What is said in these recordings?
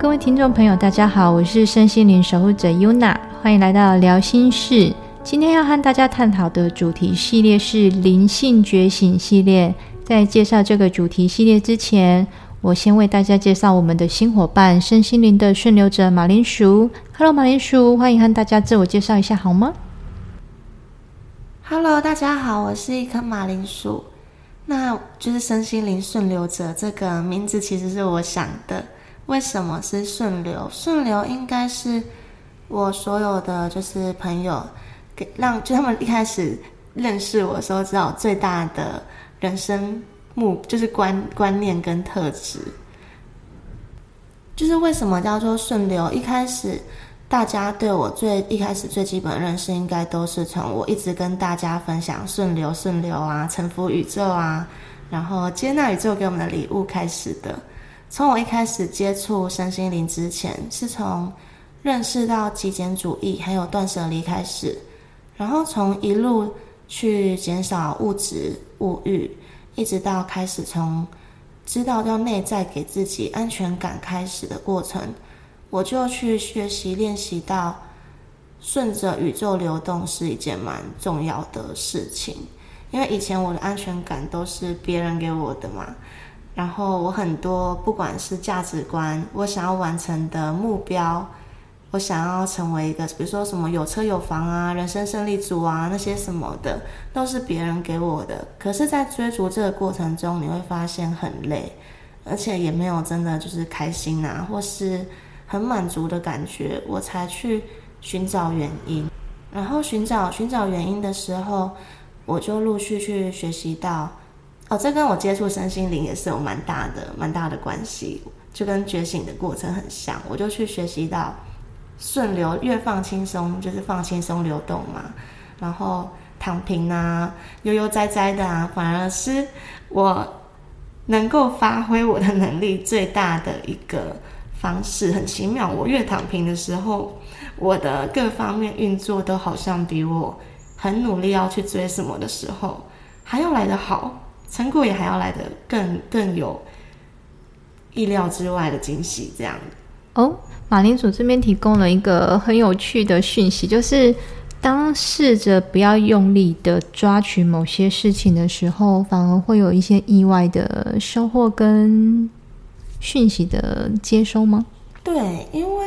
各位听众朋友，大家好，我是身心灵守护者 Yuna，欢迎来到聊心事。今天要和大家探讨的主题系列是灵性觉醒系列。在介绍这个主题系列之前，我先为大家介绍我们的新伙伴——身心灵的顺流者马铃薯。Hello，马铃薯，欢迎和大家自我介绍一下好吗？Hello，大家好，我是一颗马铃薯。那就是身心灵顺流者这个名字其实是我想的。为什么是顺流？顺流应该是我所有的就是朋友，给让就他们一开始认识我的时候，知道最大的人生目就是观观念跟特质。就是为什么叫做顺流？一开始大家对我最一开始最基本的认识，应该都是从我一直跟大家分享顺流顺流啊，臣服宇宙啊，然后接纳宇宙给我们的礼物开始的。从我一开始接触身心灵之前，是从认识到极简主义还有断舍离开始，然后从一路去减少物质物欲，一直到开始从知道要内在给自己安全感开始的过程，我就去学习练习到顺着宇宙流动是一件蛮重要的事情，因为以前我的安全感都是别人给我的嘛。然后我很多，不管是价值观，我想要完成的目标，我想要成为一个，比如说什么有车有房啊，人生胜利组啊，那些什么的，都是别人给我的。可是，在追逐这个过程中，你会发现很累，而且也没有真的就是开心啊，或是很满足的感觉。我才去寻找原因，然后寻找寻找原因的时候，我就陆续去学习到。哦，这跟我接触身心灵也是有蛮大的、蛮大的关系，就跟觉醒的过程很像。我就去学习到顺流，越放轻松就是放轻松流动嘛。然后躺平啊、悠悠哉哉的啊，反而是我能够发挥我的能力最大的一个方式。很奇妙，我越躺平的时候，我的各方面运作都好像比我很努力要去追什么的时候还要来得好。成果也还要来的更更有意料之外的惊喜，这样哦。马铃薯这边提供了一个很有趣的讯息，就是当试着不要用力的抓取某些事情的时候，反而会有一些意外的收获跟讯息的接收吗？对，因为。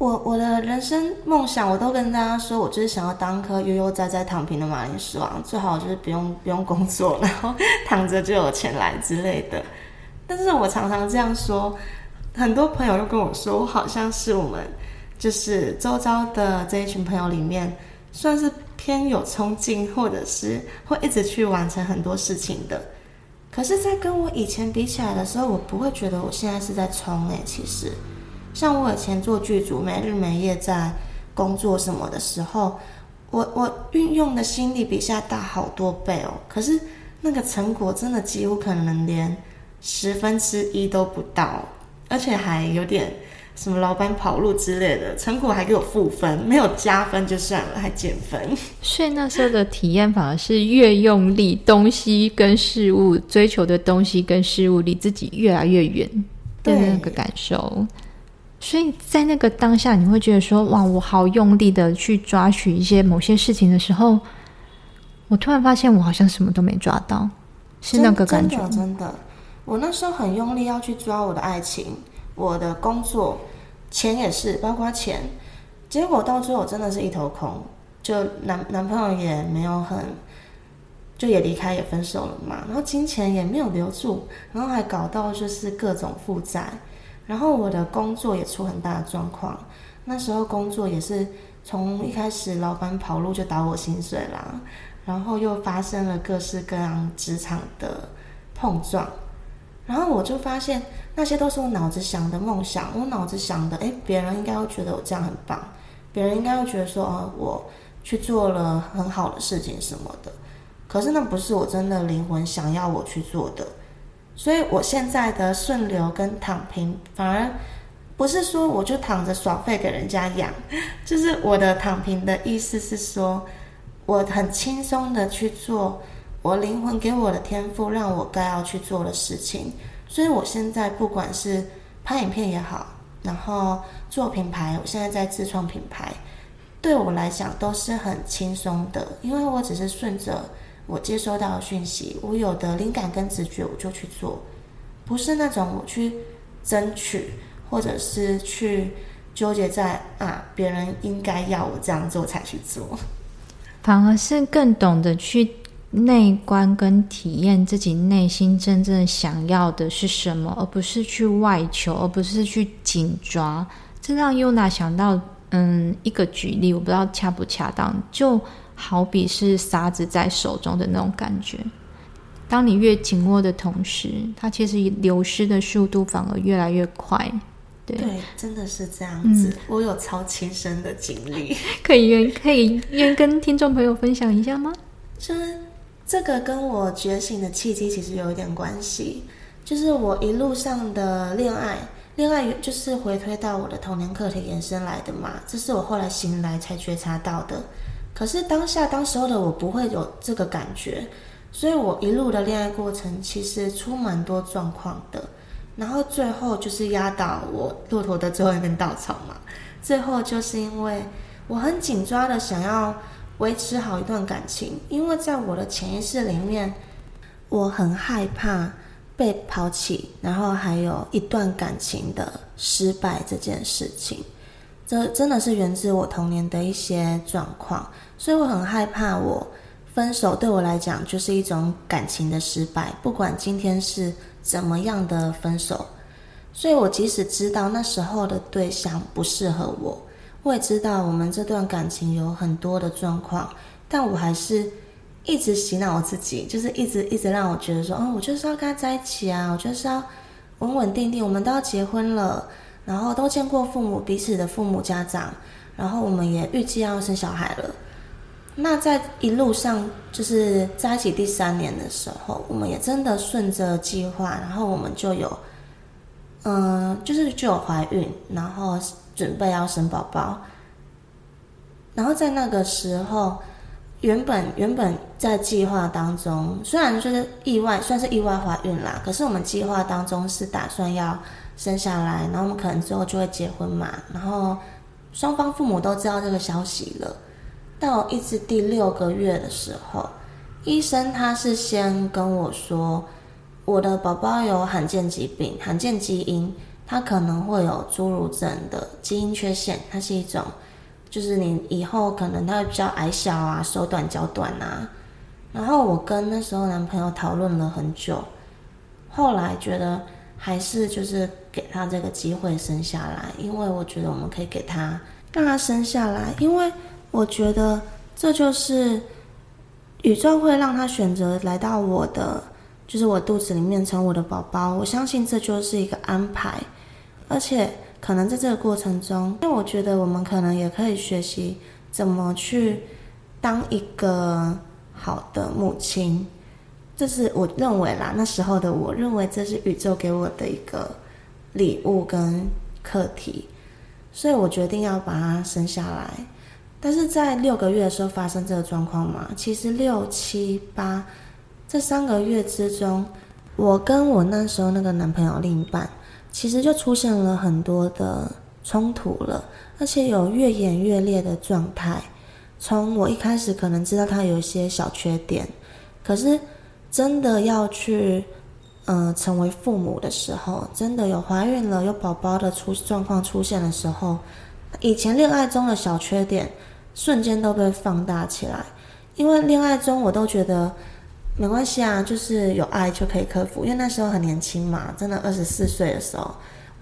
我我的人生梦想，我都跟大家说，我就是想要当颗悠悠哉哉躺平的马铃薯啊，最好就是不用不用工作，然后躺着就有钱来之类的。但是我常常这样说，很多朋友又跟我说，我好像是我们就是周遭的这一群朋友里面，算是偏有冲劲，或者是会一直去完成很多事情的。可是，在跟我以前比起来的时候，我不会觉得我现在是在冲诶，其实。像我以前做剧组，没日没夜在工作什么的时候，我我运用的心力比现在大好多倍哦。可是那个成果真的几乎可能连十分之一都不到，而且还有点什么老板跑路之类的，成果还给我负分，没有加分就算了，还减分。所以那时候的体验反而是越用力，东西跟事物追求的东西跟事物离自己越来越远的那个感受。所以在那个当下，你会觉得说：“哇，我好用力的去抓取一些某些事情的时候，我突然发现我好像什么都没抓到，是那个感觉。”真的，我那时候很用力要去抓我的爱情、我的工作、钱也是，包括钱。结果到最后真的是一头空，就男男朋友也没有很，就也离开也分手了嘛。然后金钱也没有留住，然后还搞到就是各种负债。然后我的工作也出很大的状况，那时候工作也是从一开始老板跑路就打我薪水啦，然后又发生了各式各样职场的碰撞，然后我就发现那些都是我脑子想的梦想，我脑子想的，诶，别人应该会觉得我这样很棒，别人应该会觉得说，哦，我去做了很好的事情什么的，可是那不是我真的灵魂想要我去做的。所以，我现在的顺流跟躺平，反而不是说我就躺着耍废给人家养，就是我的躺平的意思是说，我很轻松的去做我灵魂给我的天赋，让我该要去做的事情。所以，我现在不管是拍影片也好，然后做品牌，我现在在自创品牌，对我来讲都是很轻松的，因为我只是顺着我接收到讯息，我有的灵感跟直觉我就去做，不是那种我去争取，或者是去纠结在啊别人应该要我这样做才去做，反而是更懂得去。内观跟体验自己内心真正想要的是什么，而不是去外求，而不是去紧抓。这让优娜想到，嗯，一个举例，我不知道恰不恰当，就好比是沙子在手中的那种感觉。当你越紧握的同时，它其实流失的速度反而越来越快。对，真的是这样子。我有超亲身的经历，可以愿可以愿跟听众朋友分享一下吗？就是。这个跟我觉醒的契机其实有一点关系，就是我一路上的恋爱，恋爱就是回推到我的童年课题延伸来的嘛，这是我后来醒来才觉察到的。可是当下当时候的我不会有这个感觉，所以我一路的恋爱过程其实出蛮多状况的，然后最后就是压倒我骆驼的最后一根稻草嘛，最后就是因为我很紧抓的想要。维持好一段感情，因为在我的潜意识里面，我很害怕被抛弃，然后还有一段感情的失败这件事情，这真的是源自我童年的一些状况，所以我很害怕我分手对我来讲就是一种感情的失败，不管今天是怎么样的分手，所以我即使知道那时候的对象不适合我。我也知道我们这段感情有很多的状况，但我还是一直洗脑我自己，就是一直一直让我觉得说，嗯，我就是要跟他在一起啊，我就是要稳稳定定，我们都要结婚了，然后都见过父母彼此的父母家长，然后我们也预计要生小孩了。那在一路上，就是在一起第三年的时候，我们也真的顺着计划，然后我们就有，嗯，就是就有怀孕，然后。准备要生宝宝，然后在那个时候，原本原本在计划当中，虽然就是意外，算是意外怀孕啦，可是我们计划当中是打算要生下来，然后我们可能之后就会结婚嘛，然后双方父母都知道这个消息了。到一直第六个月的时候，医生他是先跟我说，我的宝宝有罕见疾病，罕见基因。他可能会有侏儒症的基因缺陷，它是一种，就是你以后可能他会比较矮小啊，手短脚短啊。然后我跟那时候男朋友讨论了很久，后来觉得还是就是给他这个机会生下来，因为我觉得我们可以给他让他生下来，因为我觉得这就是宇宙会让他选择来到我的，就是我肚子里面成我的宝宝。我相信这就是一个安排。而且可能在这个过程中，因为我觉得我们可能也可以学习怎么去当一个好的母亲，这是我认为啦。那时候的我认为这是宇宙给我的一个礼物跟课题，所以我决定要把它生下来。但是在六个月的时候发生这个状况嘛，其实六七八这三个月之中，我跟我那时候那个男朋友另一半。其实就出现了很多的冲突了，而且有越演越烈的状态。从我一开始可能知道他有一些小缺点，可是真的要去，嗯，成为父母的时候，真的有怀孕了、有宝宝的出状况出现的时候，以前恋爱中的小缺点瞬间都被放大起来。因为恋爱中我都觉得。没关系啊，就是有爱就可以克服。因为那时候很年轻嘛，真的二十四岁的时候，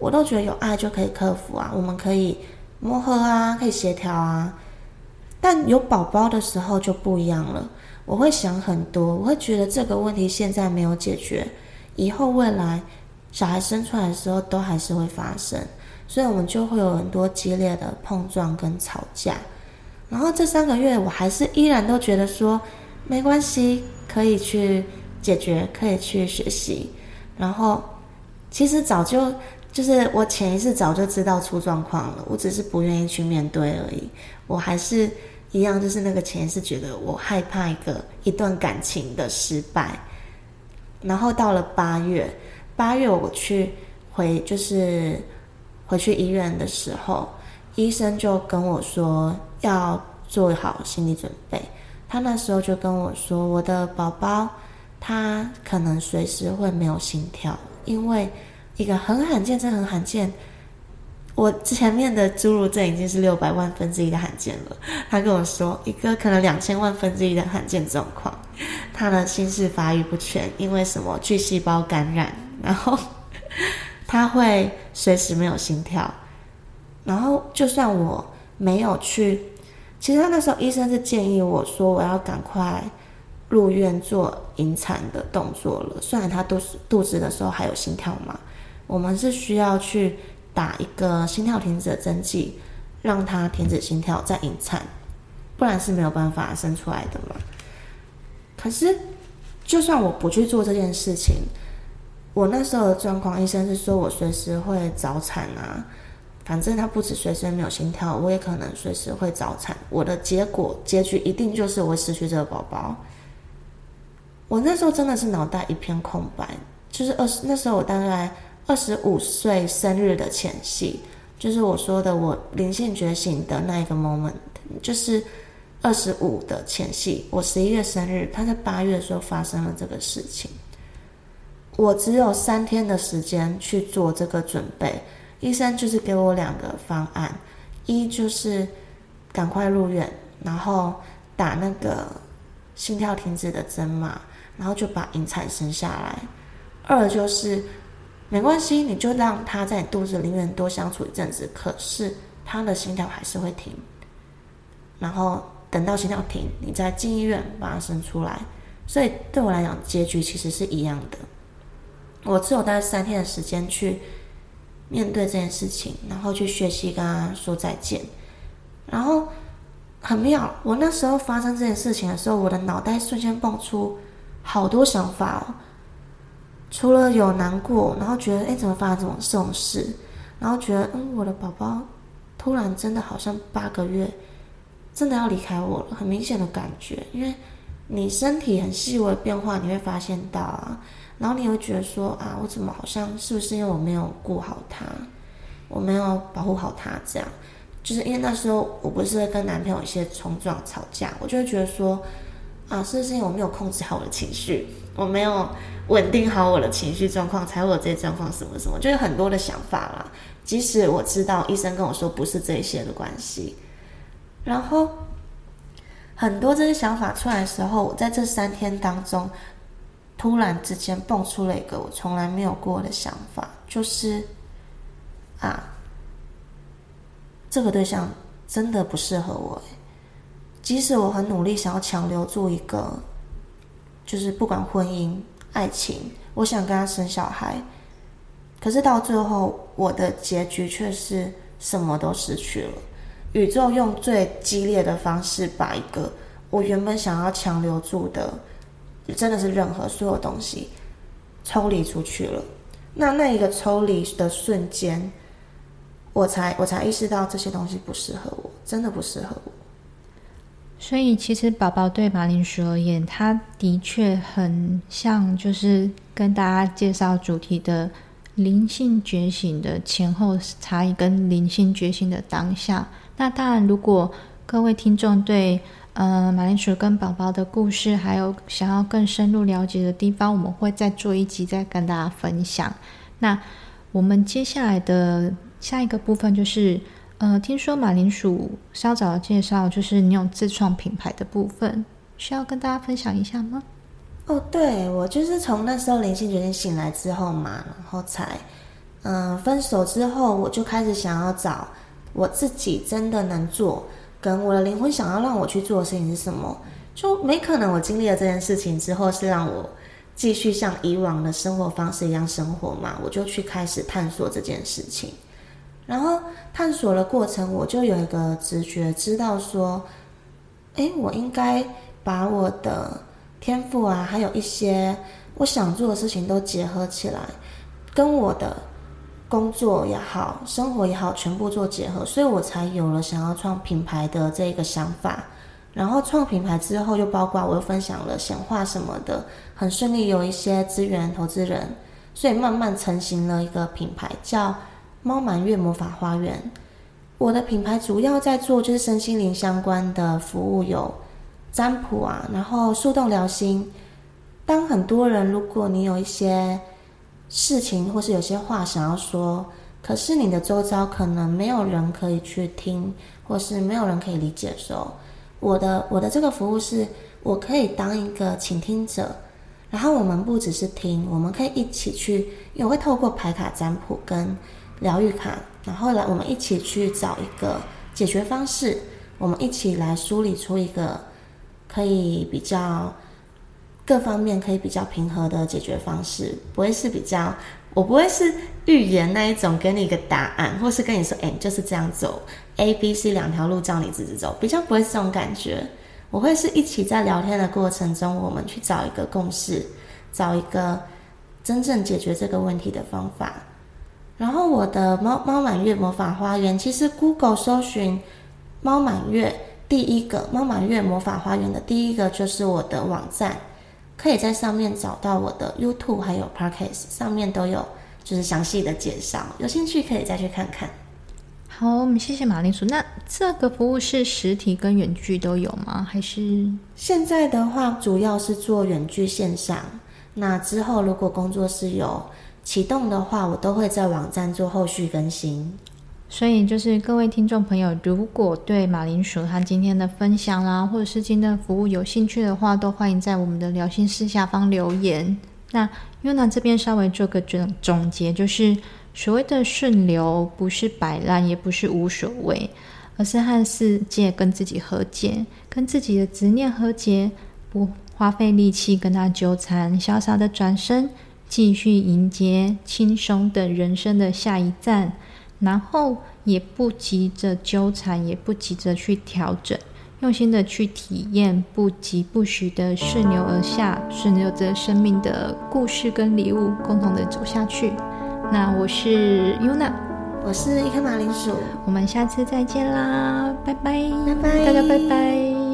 我都觉得有爱就可以克服啊。我们可以磨合啊，可以协调啊。但有宝宝的时候就不一样了，我会想很多，我会觉得这个问题现在没有解决，以后未来小孩生出来的时候都还是会发生，所以我们就会有很多激烈的碰撞跟吵架。然后这三个月，我还是依然都觉得说没关系。可以去解决，可以去学习，然后其实早就就是我潜意识早就知道出状况了，我只是不愿意去面对而已。我还是一样，就是那个潜意识觉得我害怕一个一段感情的失败。然后到了八月，八月我去回就是回去医院的时候，医生就跟我说要做好心理准备。他那时候就跟我说，我的宝宝他可能随时会没有心跳，因为一个很罕见，真很罕见。我前面的侏儒症已经是六百万分之一的罕见了。他跟我说，一个可能两千万分之一的罕见状况，他的心室发育不全，因为什么巨细胞感染，然后 他会随时没有心跳。然后就算我没有去，其实他那时候医生是建议我说，我要赶快入院做引产的动作了。虽然他肚肚子的时候还有心跳嘛，我们是需要去。打一个心跳停止的针剂，让他停止心跳再引产，不然是没有办法生出来的嘛。可是，就算我不去做这件事情，我那时候的状况，医生是说我随时会早产啊。反正他不止随时没有心跳，我也可能随时会早产。我的结果结局一定就是我会失去这个宝宝。我那时候真的是脑袋一片空白，就是二十那时候我大概。二十五岁生日的前夕，就是我说的我灵性觉醒的那一个 moment，就是二十五的前夕。我十一月生日，他在八月的时候发生了这个事情。我只有三天的时间去做这个准备，医生就是给我两个方案：一就是赶快入院，然后打那个心跳停止的针嘛，然后就把引产生下来；二就是。没关系，你就让他在你肚子里面多相处一阵子。可是他的心跳还是会停，然后等到心跳停，你再进医院把他生出来。所以对我来讲，结局其实是一样的。我只有大概三天的时间去面对这件事情，然后去学习跟他说再见。然后很妙，我那时候发生这件事情的时候，我的脑袋瞬间蹦出好多想法哦。除了有难过，然后觉得哎，怎么发生这种这种事？然后觉得嗯，我的宝宝突然真的好像八个月，真的要离开我了，很明显的感觉。因为你身体很细微的变化，你会发现到啊。然后你会觉得说啊，我怎么好像是不是因为我没有顾好他，我没有保护好他？这样，就是因为那时候我不是跟男朋友一些冲撞吵架，我就会觉得说啊，是不是因为我没有控制好我的情绪，我没有。稳定好我的情绪状况，才会有这些状况，什么什么，就是很多的想法啦。即使我知道医生跟我说不是这些的关系，然后很多这些想法出来的时候，我在这三天当中，突然之间蹦出了一个我从来没有过的想法，就是啊，这个对象真的不适合我。即使我很努力想要强留住一个，就是不管婚姻。爱情，我想跟他生小孩，可是到最后，我的结局却是什么都失去了。宇宙用最激烈的方式，把一个我原本想要强留住的，真的是任何所有东西抽离出去了。那那一个抽离的瞬间，我才我才意识到这些东西不适合我，真的不适合我。所以，其实宝宝对马铃薯而言，它的确很像，就是跟大家介绍主题的灵性觉醒的前后差异，跟灵性觉醒的当下。那当然，如果各位听众对呃马铃薯跟宝宝的故事，还有想要更深入了解的地方，我们会再做一集再跟大家分享。那我们接下来的下一个部分就是。呃，听说马铃薯稍早的介绍就是你有自创品牌的部分，需要跟大家分享一下吗？哦，对，我就是从那时候灵性决定醒来之后嘛，然后才，嗯，分手之后，我就开始想要找我自己真的能做，跟我的灵魂想要让我去做的事情是什么，就没可能我经历了这件事情之后是让我继续像以往的生活方式一样生活嘛，我就去开始探索这件事情。然后探索的过程，我就有一个直觉，知道说，哎，我应该把我的天赋啊，还有一些我想做的事情都结合起来，跟我的工作也好，生活也好，全部做结合，所以我才有了想要创品牌的这个想法。然后创品牌之后，又包括我又分享了显化什么的，很顺利有一些资源投资人，所以慢慢成型了一个品牌，叫。猫满月魔法花园。我的品牌主要在做就是身心灵相关的服务，有占卜啊，然后树洞疗心。当很多人如果你有一些事情或是有些话想要说，可是你的周遭可能没有人可以去听，或是没有人可以理解的时候，我的我的这个服务是，我可以当一个倾听者，然后我们不只是听，我们可以一起去，也会透过牌卡占卜跟疗愈卡，然后来我们一起去找一个解决方式，我们一起来梳理出一个可以比较各方面可以比较平和的解决方式，不会是比较。我不会是预言那一种，给你一个答案，或是跟你说，哎，就是这样走，A、B、C 两条路叫你直直走，比较不会是这种感觉。我会是一起在聊天的过程中，我们去找一个共识，找一个真正解决这个问题的方法。然后我的猫猫满月魔法花园，其实 Google 搜寻猫满月，第一个猫满月魔法花园的第一个就是我的网站。可以在上面找到我的 YouTube 还有 Podcast，上面都有就是详细的介绍，有兴趣可以再去看看。好，我们谢谢马铃薯。那这个服务是实体跟远距都有吗？还是现在的话主要是做远距线上？那之后如果工作室有启动的话，我都会在网站做后续更新。所以，就是各位听众朋友，如果对马铃薯他今天的分享啦，或者是今天的服务有兴趣的话，都欢迎在我们的聊心室下方留言。那 Yuna 这边稍微做个总总结，就是所谓的顺流，不是摆烂，也不是无所谓，而是和世界跟自己和解，跟自己的执念和解，不花费力气跟他纠缠，潇洒的转身，继续迎接轻松的人生的下一站。然后也不急着纠缠，也不急着去调整，用心的去体验，不急不徐的顺流而下，顺流着生命的故事跟礼物，共同的走下去。那我是 Yuna，我是一颗马铃薯，我们下次再见啦，拜拜，拜拜，大家拜拜。